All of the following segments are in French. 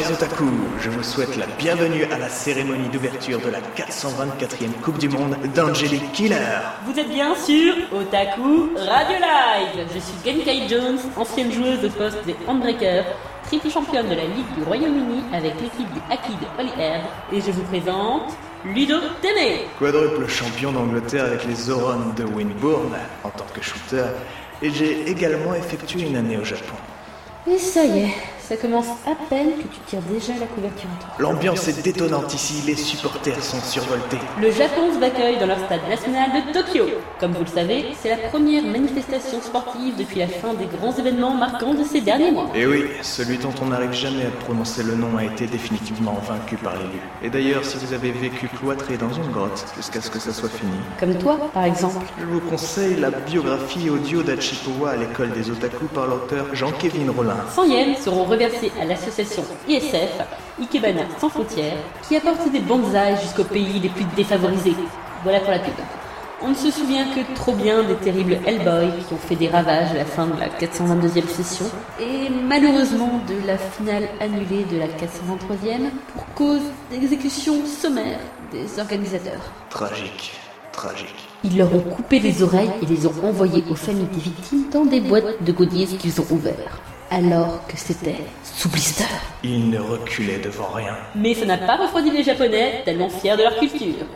Chers otaku, je vous souhaite la bienvenue à la cérémonie d'ouverture de la 424e Coupe du Monde d'Angelic Killer. Vous êtes bien sûr Otaku Radio Live. Je suis Genkai Jones, ancienne joueuse de poste des Handbreakers, triple championne de la Ligue du Royaume-Uni avec l'équipe du Hockey de Holyhead, et je vous présente Ludo Téné. Quadruple champion d'Angleterre avec les Zorons de Winburn en tant que shooter, et j'ai également effectué une année au Japon. Et ça y est, ça commence à peine que tu tires déjà la couverture à toi. L'ambiance est détonnante ici, les supporters sont survoltés. Le Japon vous accueille dans leur stade national de Tokyo. Comme vous le savez, c'est la première manifestation sportive depuis la fin des grands événements marquants de ces derniers mois. Et oui, celui dont on n'arrive jamais à prononcer le nom a été définitivement vaincu par l'élu. Et d'ailleurs, si vous avez vécu cloîtré dans une grotte jusqu'à ce que ça soit fini, Comme toi, par exemple. je vous conseille la biographie audio d'Achipowa à l'école des otaku par l'auteur Jean-Kévin Rollin. 100 yens seront reversés à l'association ISF, Ikebana sans frontières, qui apporte des bonsaïs jusqu'aux pays les plus défavorisés. Voilà pour la pub. On ne se souvient que trop bien des terribles Hellboy qui ont fait des ravages à la fin de la 422e session, et malheureusement de la finale annulée de la 423e pour cause d'exécution sommaire des organisateurs. Tragique, tragique. Ils leur ont coupé les oreilles et les ont envoyés aux familles des victimes dans des boîtes de goodies qu'ils ont ouvertes. Alors que c'était sous blister. Ils ne reculaient devant rien. Mais ça n'a pas refroidi les Japonais, tellement fiers de leur culture.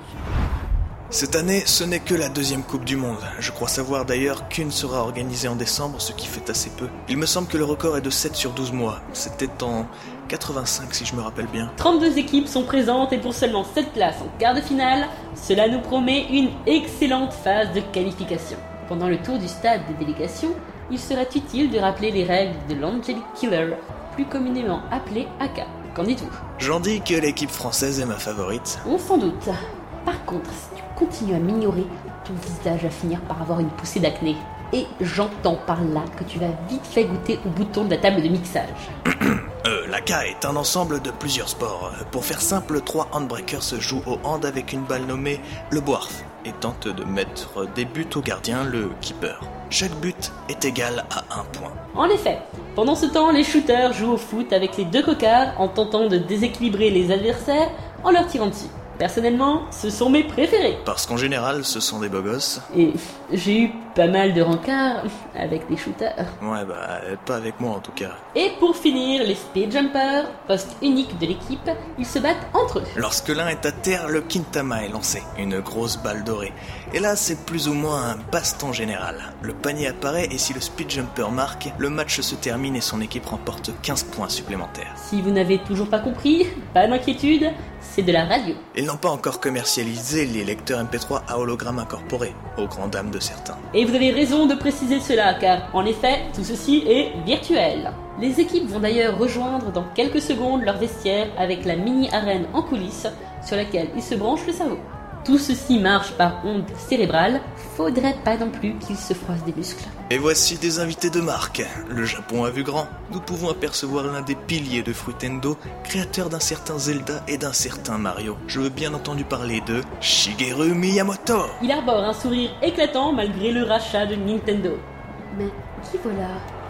Cette année, ce n'est que la deuxième Coupe du Monde. Je crois savoir d'ailleurs qu'une sera organisée en décembre, ce qui fait assez peu. Il me semble que le record est de 7 sur 12 mois. C'était en 85 si je me rappelle bien. 32 équipes sont présentes et pour seulement 7 places en quart de finale, cela nous promet une excellente phase de qualification. Pendant le tour du stade des délégations, il serait utile de rappeler les règles de l'Angelic Killer, plus communément appelé AK. Qu'en dites-vous J'en dis que l'équipe française est ma favorite. On s'en doute. Par contre, si tu continues à m'ignorer, ton visage va finir par avoir une poussée d'acné. Et j'entends par là que tu vas vite fait goûter au bouton de la table de mixage. Euh, la K est un ensemble de plusieurs sports. Pour faire simple, trois handbreakers se jouent au hand avec une balle nommée le boarf et tentent de mettre des buts au gardien, le keeper. Chaque but est égal à un point. En effet, pendant ce temps, les shooters jouent au foot avec les deux cocards en tentant de déséquilibrer les adversaires en leur tirant dessus. Personnellement, ce sont mes préférés. Parce qu'en général, ce sont des beaux gosses. Et j'ai eu pas mal de rencarts avec des shooters. Ouais, bah, pas avec moi en tout cas. Et pour finir, les speed jumpers, poste unique de l'équipe, ils se battent entre eux. Lorsque l'un est à terre, le Kintama est lancé, une grosse balle dorée. Et là, c'est plus ou moins un baston général. Le panier apparaît et si le speed jumper marque, le match se termine et son équipe remporte 15 points supplémentaires. Si vous n'avez toujours pas compris, pas d'inquiétude, c'est de la radio. Ils n'ont pas encore commercialisé les lecteurs MP3 à hologramme incorporé, aux grandes dames de certains. Et vous avez raison de préciser cela, car en effet, tout ceci est virtuel. Les équipes vont d'ailleurs rejoindre dans quelques secondes leur vestiaire avec la mini-arène en coulisses sur laquelle ils se branchent le cerveau. Tout ceci marche par onde cérébrale, faudrait pas non plus qu'ils se froissent des muscles. Et voici des invités de marque. Le Japon a vu grand. Nous pouvons apercevoir l'un des piliers de Fruitendo, créateur d'un certain Zelda et d'un certain Mario. Je veux bien entendu parler de Shigeru Miyamoto. Il arbore un sourire éclatant malgré le rachat de Nintendo. Mais qui voilà?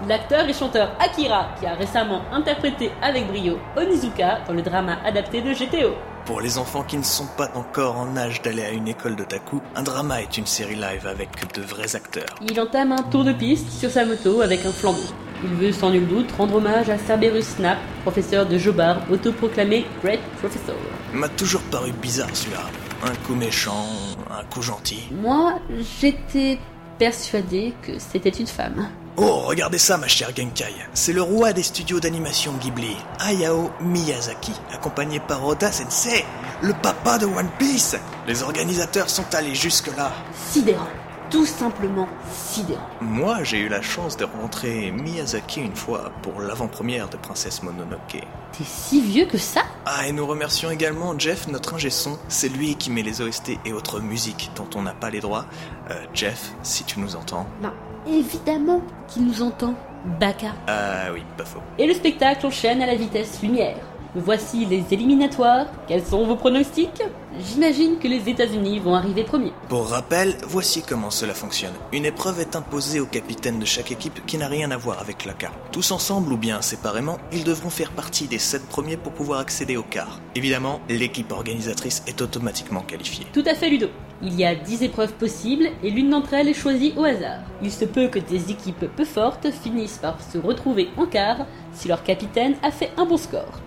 L'acteur et chanteur Akira, qui a récemment interprété avec brio Onizuka dans le drama adapté de GTO. Pour les enfants qui ne sont pas encore en âge d'aller à une école d'otaku, un drama est une série live avec de vrais acteurs. Il entame un tour de piste sur sa moto avec un flambeau. Il veut sans nul doute rendre hommage à Cerberus Snap, professeur de Jobar, autoproclamé Great Professor. M'a toujours paru bizarre celui-là. Un coup méchant, un coup gentil. Moi, j'étais persuadée que c'était une femme. Oh, regardez ça, ma chère Genkai. C'est le roi des studios d'animation Ghibli, Hayao Miyazaki, accompagné par Oda Sensei, le papa de One Piece. Les organisateurs sont allés jusque-là. Sidérant. Tout simplement sidérant. Moi, j'ai eu la chance de rencontrer Miyazaki une fois pour l'avant-première de Princesse Mononoke. T'es si vieux que ça? Ah, et nous remercions également Jeff, notre ingé son. C'est lui qui met les OST et autres musiques dont on n'a pas les droits. Euh, Jeff, si tu nous entends. Ben, évidemment qu'il nous entend. Baka. Ah oui, pas faux. Et le spectacle enchaîne à la vitesse lumière. Voici les éliminatoires. Quels sont vos pronostics? J'imagine que les États-Unis vont arriver premiers. Pour rappel, voici comment cela fonctionne. Une épreuve est imposée au capitaine de chaque équipe qui n'a rien à voir avec la. Tous ensemble ou bien séparément, ils devront faire partie des 7 premiers pour pouvoir accéder au quart. Évidemment, l'équipe organisatrice est automatiquement qualifiée. Tout à fait, Ludo. Il y a 10 épreuves possibles et l'une d'entre elles est choisie au hasard. Il se peut que des équipes peu fortes finissent par se retrouver en quart si leur capitaine a fait un bon score.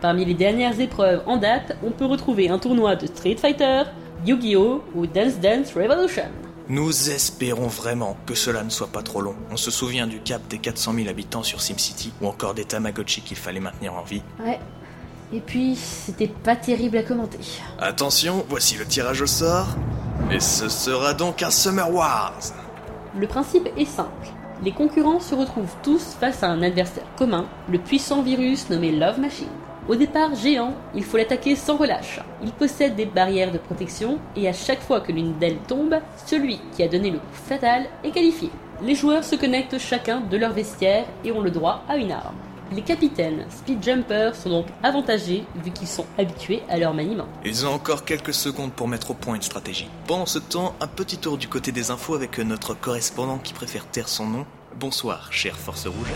Parmi les dernières épreuves en date, on peut retrouver un tournoi de Street Fighter, Yu-Gi-Oh! ou Dance Dance Revolution. Nous espérons vraiment que cela ne soit pas trop long. On se souvient du cap des 400 000 habitants sur SimCity ou encore des Tamagotchi qu'il fallait maintenir en vie. Ouais. Et puis, c'était pas terrible à commenter. Attention, voici le tirage au sort. Et ce sera donc un Summer Wars. Le principe est simple. Les concurrents se retrouvent tous face à un adversaire commun, le puissant virus nommé Love Machine. Au départ géant, il faut l'attaquer sans relâche. Il possède des barrières de protection et à chaque fois que l'une d'elles tombe, celui qui a donné le coup fatal est qualifié. Les joueurs se connectent chacun de leur vestiaire et ont le droit à une arme. Les capitaines Speed Jumper sont donc avantagés vu qu'ils sont habitués à leur maniement. Ils ont encore quelques secondes pour mettre au point une stratégie. Pendant ce temps, un petit tour du côté des infos avec notre correspondant qui préfère taire son nom. Bonsoir, chère Force Rouge.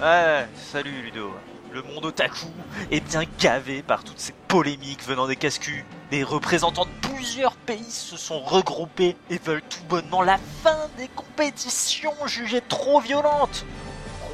Ouais, salut Ludo. Le monde otaku est bien gavé par toutes ces polémiques venant des casse-culs. Les représentants de plusieurs pays se sont regroupés et veulent tout bonnement la fin des compétitions jugées trop violentes.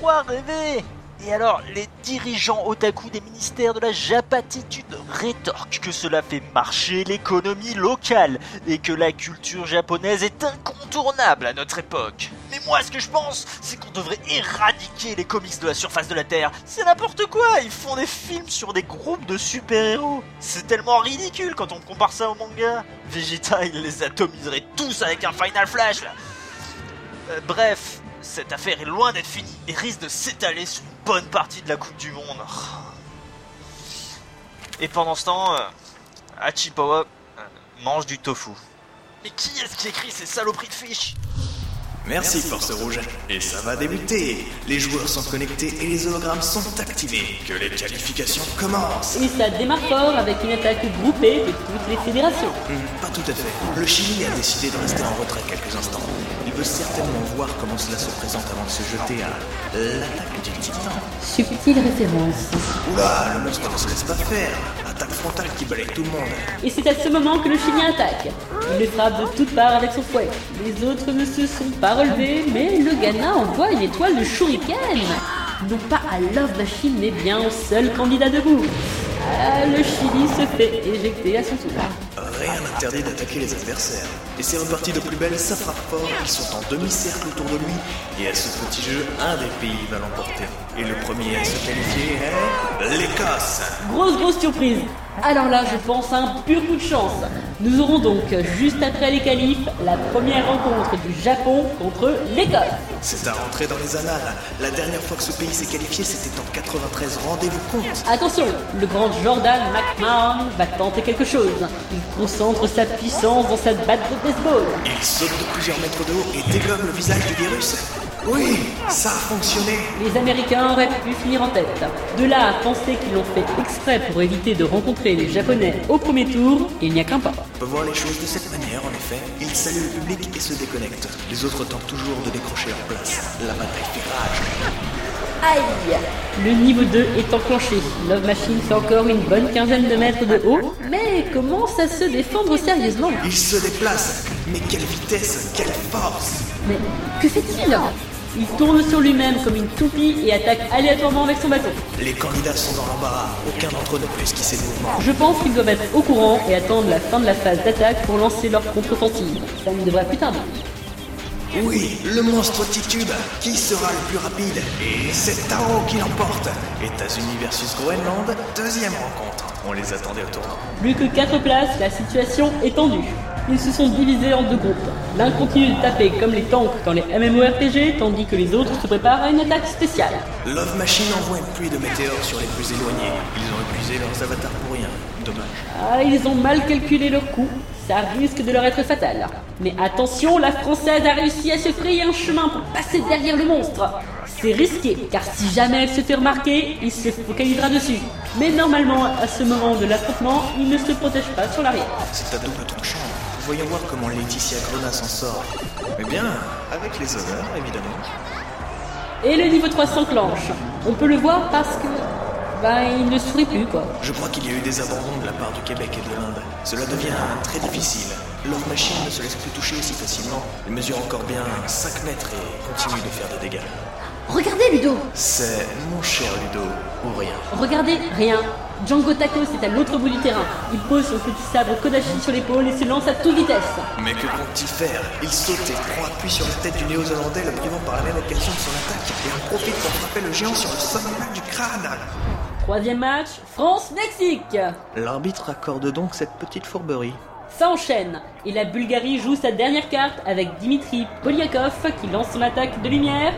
Quoi rêver et alors, les dirigeants otaku des ministères de la Japatitude rétorquent que cela fait marcher l'économie locale et que la culture japonaise est incontournable à notre époque. Mais moi, ce que je pense, c'est qu'on devrait éradiquer les comics de la surface de la Terre. C'est n'importe quoi, ils font des films sur des groupes de super-héros. C'est tellement ridicule quand on compare ça au manga. Vegeta, il les atomiserait tous avec un Final Flash, là. Euh, bref, cette affaire est loin d'être finie et risque de s'étaler sur bonne partie de la Coupe du Monde. Et pendant ce temps, euh, Hachipawa euh, mange du tofu. Mais qui est-ce qui écrit ces saloperies de fiches? Merci Force Rouge. Et ça va débuter. Les joueurs sont connectés et les hologrammes sont activés. Que les qualifications commencent. Et ça démarre fort avec une attaque groupée de toutes les fédérations. Hmm, pas tout à fait. Le Chili a décidé de rester en retrait quelques instants. Il veut certainement voir comment cela se présente avant de se jeter à l'attaque du titan. Subtile référence? Oula, le monstre ne se laisse pas faire. Et c'est à ce moment que le chilien attaque. Il le frappe de toutes parts avec son fouet. Les autres ne se sont pas relevés, mais le Ghana envoie une étoile de shuriken. Non pas à Love Machine, mais bien au seul candidat debout. Ah, le Chili se fait éjecter à son tour. D'attaquer les adversaires. Et c'est reparti de plus belle, ça frappe fort, ils sont en demi-cercle autour de lui. Et à ce petit jeu, un des pays va l'emporter. Et le premier à se qualifier est l'Écosse. Grosse grosse surprise. Alors là, je pense à un pur coup de chance. Nous aurons donc, juste après les qualifs, la première rencontre du Japon contre l'Écosse. C'est à rentrer dans les annales. La dernière fois que ce pays s'est qualifié, c'était en 93. Rendez-vous compte. Attention, le grand Jordan McMahon va tenter quelque chose. Il concentre sa puissance dans sa batte de baseball. Il saute de plusieurs mètres de haut et dégomme le visage du virus. Oui, ça a fonctionné. Les Américains auraient pu finir en tête. De là à penser qu'ils l'ont fait exprès pour éviter de rencontrer les Japonais au premier tour, il n'y a qu'un pas. On peut voir les choses de cette manière, en effet. Il salue le public et se déconnecte. Les autres tentent toujours de décrocher leur place. La bataille fait rage. Aïe Le niveau 2 est enclenché. Love Machine fait encore une bonne quinzaine de mètres de haut, mais commence à se défendre sérieusement? Il se déplace. Mais quelle vitesse, quelle force Mais que fait-il? Il tourne sur lui-même comme une toupie et attaque aléatoirement avec son bâton. Les candidats sont dans l'embarras. Aucun d'entre eux ne peut esquisser le mouvement. Je pense qu'ils doivent être au courant et attendre la fin de la phase d'attaque pour lancer leur contre-offensive. Ça ne devrait plus tarder. Oui, le monstre titube. Qui sera le plus rapide? Et c'est Taro qui l'emporte. États-Unis versus Groenland, deuxième rencontre. On les attendait au tournant. Plus que 4 places, la situation est tendue. Ils se sont divisés en deux groupes. L'un continue de taper comme les tanks dans les MMORPG, tandis que les autres se préparent à une attaque spéciale. Love Machine envoie une pluie de météores sur les plus éloignés. Ils ont épuisé leurs avatars pour rien. Dommage. Ah, ils ont mal calculé leur coup. Ça risque de leur être fatal. Mais attention, la Française a réussi à se frayer un chemin pour passer derrière le monstre. C'est risqué, car si jamais elle se fait remarquer, il se focalisera dessus. Mais normalement, à ce moment de l'affrontement, il ne se protège pas sur l'arrière. C'est à double tranchant. Voyons voir comment Laetitia Grenat s'en sort. Eh bien, avec les honneurs, évidemment. Et le niveau 3 s'enclenche. On peut le voir parce que... Ben, il ne sourit plus, quoi. Je crois qu'il y a eu des abandons de la part du Québec et de l'Inde. Cela devient très difficile. Love Machine ne se laisse plus toucher aussi facilement. Il mesure encore bien 5 mètres et continue de faire des dégâts. Regardez, Ludo C'est mon cher Ludo, ou rien. Regardez, rien. Django Tacos est à l'autre bout du terrain. Il pose son petit sabre Kodashi sur l'épaule et se lance à toute vitesse. Mais que compte-t-il faire? Il saute et prend appui sur la tête du néo-zélandais, le privant par la même occasion de son attaque, et en profite pour frapper le géant sur le sommet du crâne. Troisième match, France-Mexique L'arbitre accorde donc cette petite fourberie. Ça enchaîne, et la Bulgarie joue sa dernière carte avec Dimitri Polyakov qui lance son attaque de lumière.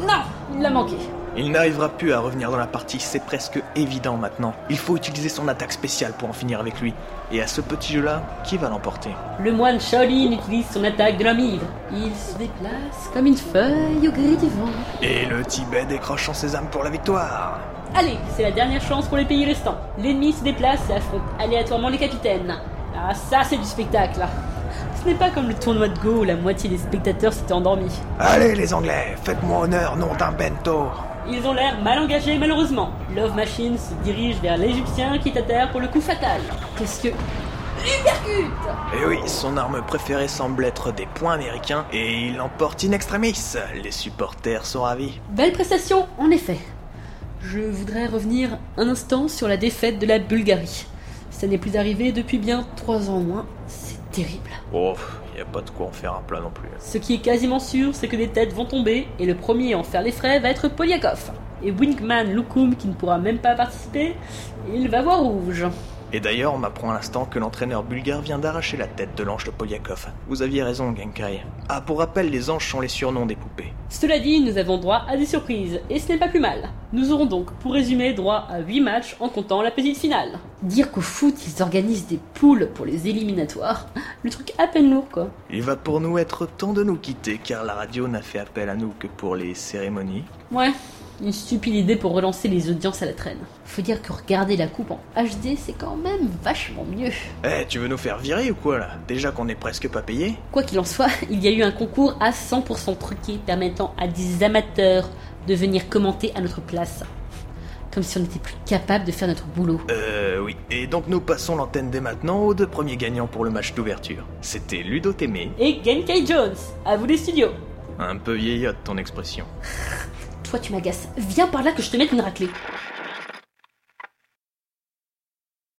Non, il l'a manqué. Il n'arrivera plus à revenir dans la partie, c'est presque évident maintenant. Il faut utiliser son attaque spéciale pour en finir avec lui. Et à ce petit jeu-là, qui va l'emporter? Le moine Shaolin utilise son attaque de l'homme ivre. Il se déplace comme une feuille au gré du vent. Et le Tibet décroche en sésame pour la victoire Allez, c'est la dernière chance pour les pays restants. L'ennemi se déplace et affronte aléatoirement les capitaines. Ah, ça c'est du spectacle. Ce n'est pas comme le tournoi de Go où la moitié des spectateurs s'étaient endormis. Allez les Anglais, faites-moi honneur, nom d'un bento Ils ont l'air mal engagés malheureusement. Love Machine se dirige vers l'Égyptien qui est à terre pour le coup fatal. Qu'est-ce que... Hypercute Et Eh oui, son arme préférée semble être des points américains, et il l'emporte in extremis. Les supporters sont ravis. Belle prestation, en effet. Je voudrais revenir un instant sur la défaite de la Bulgarie. Ça n'est plus arrivé depuis bien trois ans au moins. Terrible. Oh, y a pas de quoi en faire un plat non plus. Ce qui est quasiment sûr, c'est que des têtes vont tomber, et le premier à en faire les frais va être Polyakov. Et Winkman Lukum, qui ne pourra même pas participer, il va voir rouge. Et d'ailleurs, on m'apprend à l'instant que l'entraîneur bulgare vient d'arracher la tête de l'ange de Polyakov. Vous aviez raison, Genkai. Ah, pour rappel, les anges sont les surnoms des poupées. Cela dit, nous avons droit à des surprises, et ce n'est pas plus mal. Nous aurons donc, pour résumer, droit à 8 matchs en comptant la petite finale. Dire qu'au foot, ils organisent des poules pour les éliminatoires, le truc à peine lourd quoi. Il va pour nous être temps de nous quitter, car la radio n'a fait appel à nous que pour les cérémonies. Ouais, une stupide idée pour relancer les audiences à la traîne. Faut dire que regarder la coupe en HD, c'est quand même vachement mieux. Eh, tu veux nous faire virer ou quoi là? Déjà qu'on est presque pas payé Quoi qu'il en soit, il y a eu un concours à 100% truqué permettant à des amateurs de venir commenter à notre place. Comme si on n'était plus capable de faire notre boulot. Euh, oui. Et donc nous passons l'antenne dès maintenant aux deux premiers gagnants pour le match d'ouverture. C'était Ludo Témé. Et Genkai Jones, à vous les studios. Un peu vieillotte ton expression. Toi tu m'agaces, viens par là que je te mette une raclée.